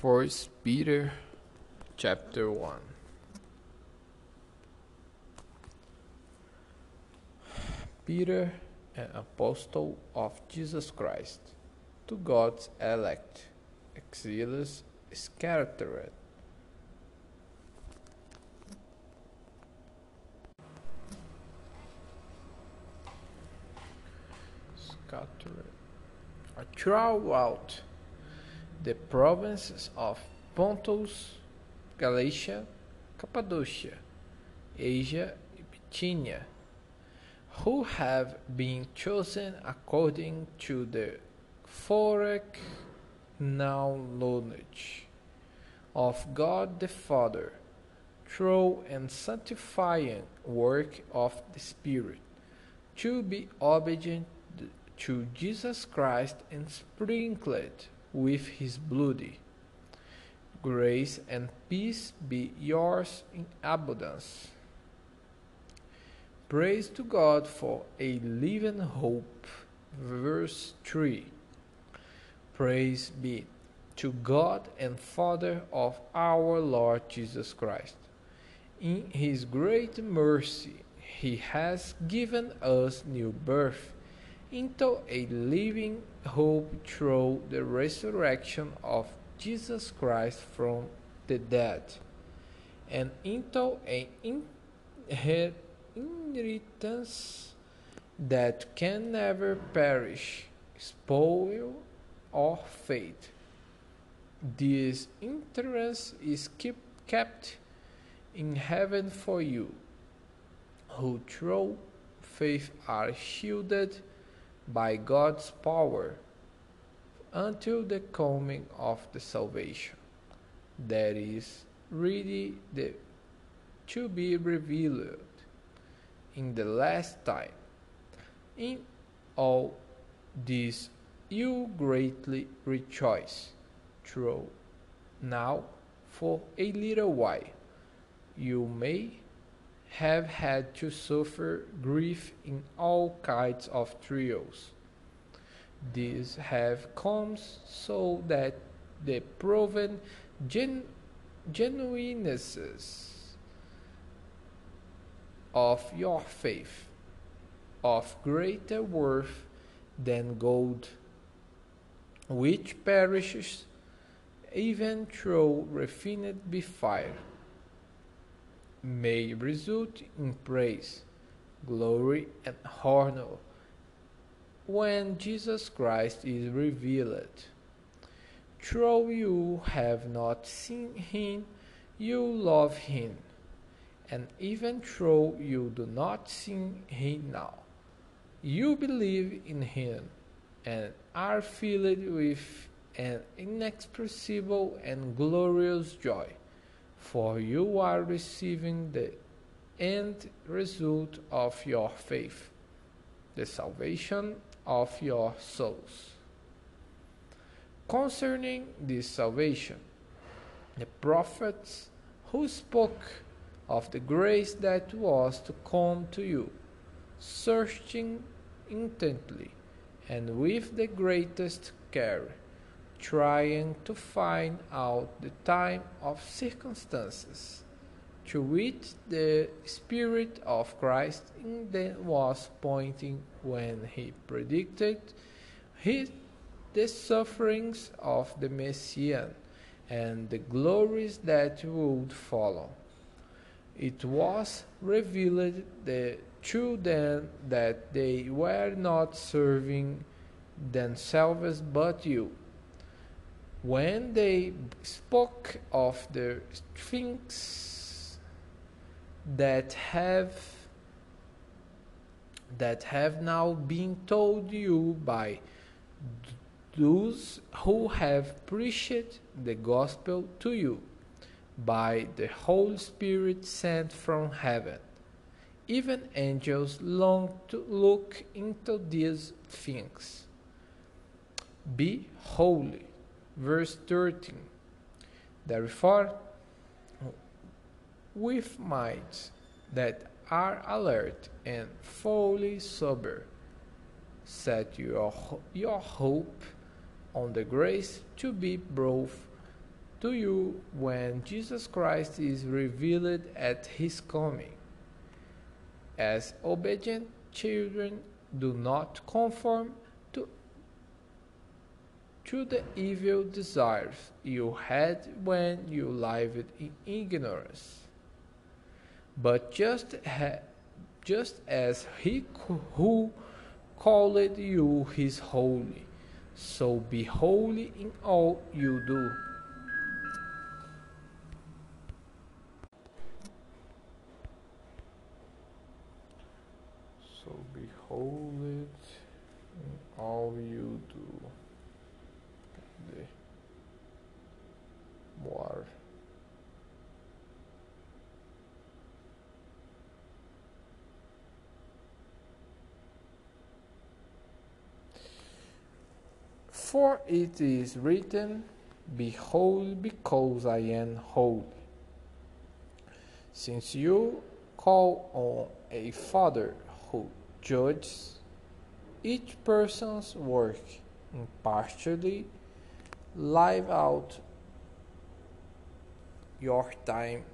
First Peter chapter 1 Peter, an apostle of Jesus Christ, to God's elect, exiles scattered. Scattered throughout the provinces of Pontus, Galatia, Cappadocia, Asia, and Bithynia, who have been chosen according to the foreknowledge of God the Father, through and sanctifying work of the Spirit, to be obedient to Jesus Christ and sprinkled with his blood. Grace and peace be yours in abundance. Praise to God for a living hope. Verse 3 Praise be to God and Father of our Lord Jesus Christ. In his great mercy, he has given us new birth into a living hope through the resurrection of Jesus Christ from the dead, and into an inheritance that can never perish, spoil, or fade. This interest is keep, kept in heaven for you, who through faith are shielded by God's power until the coming of the salvation. That is ready the, to be revealed in the last time. In all this you greatly rejoice, through Now, for a little while, you may have had to suffer grief in all kinds of trials. These have come so that the proven gen- genuineness of your faith, of greater worth than gold, which perishes even through refined by fire may result in praise, glory, and honor when Jesus Christ is revealed. Though you have not seen him, you love him, and even though you do not see him now, you believe in him and are filled with an inexpressible and glorious joy for you are receiving the end result of your faith, the salvation of your souls. Concerning this salvation, the prophets who spoke of the grace that was to come to you, searching intently and with the greatest care trying to find out the time of circumstances to which the Spirit of Christ was pointing when he predicted his, the sufferings of the Messiah and the glories that would follow. It was revealed to them that they were not serving themselves but you when they spoke of the things that have that have now been told you by those who have preached the gospel to you by the Holy Spirit sent from heaven. Even angels long to look into these things. Be holy verse 13. Therefore, with minds that are alert and fully sober, set your, your hope on the grace to be brought to you when Jesus Christ is revealed at his coming. As obedient children, do not conform to, the evil desires you had when you lived in ignorance. But just, just as he who called you is holy, so be holy in all you do. So behold it in all you do. The water. For it is written, Behold, because I am holy. Since you call on a Father who judges each person's work impartially, live out your time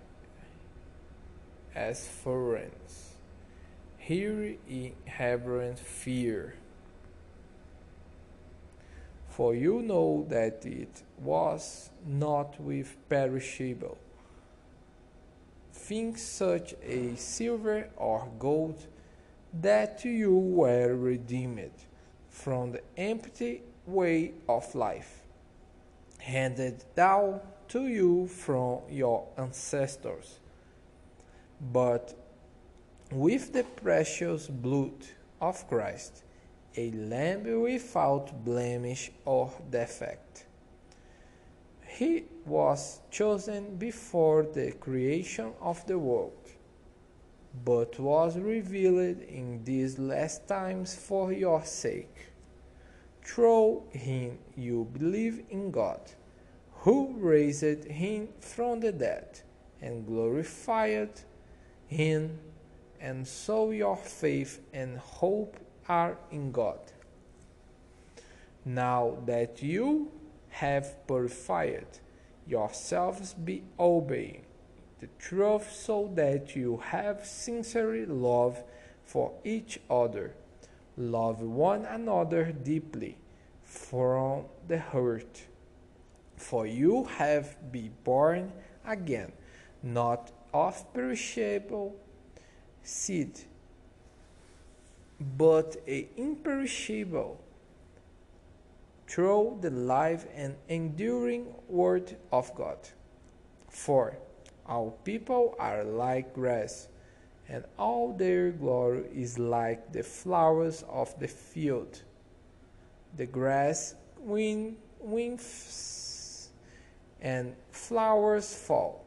as friends. Here in reverent fear for you know that it was not with perishable. Things such as silver or gold that you were redeemed from the empty way of life handed down to you from your ancestors, but with the precious blood of Christ a lamb without blemish or defect. He was chosen before the creation of the world, but was revealed in these last times for your sake. Through him you believe in God, who raised him from the dead and glorified him, and so your faith and hope are in God. Now that you have purified yourselves, be obeying the truth so that you have sincere love for each other. Love one another deeply from the heart. For you have been born again, not of perishable seed but a imperishable through the life and enduring word of God. For all people are like grass, and all their glory is like the flowers of the field. The grass withers and flowers fall,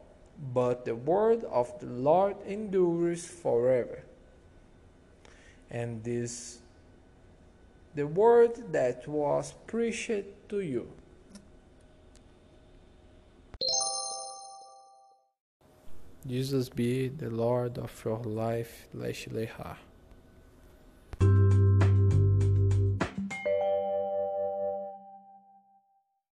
but the word of the Lord endures forever and this the word that was preached to you. Jesus be the Lord of your life, Leshleha.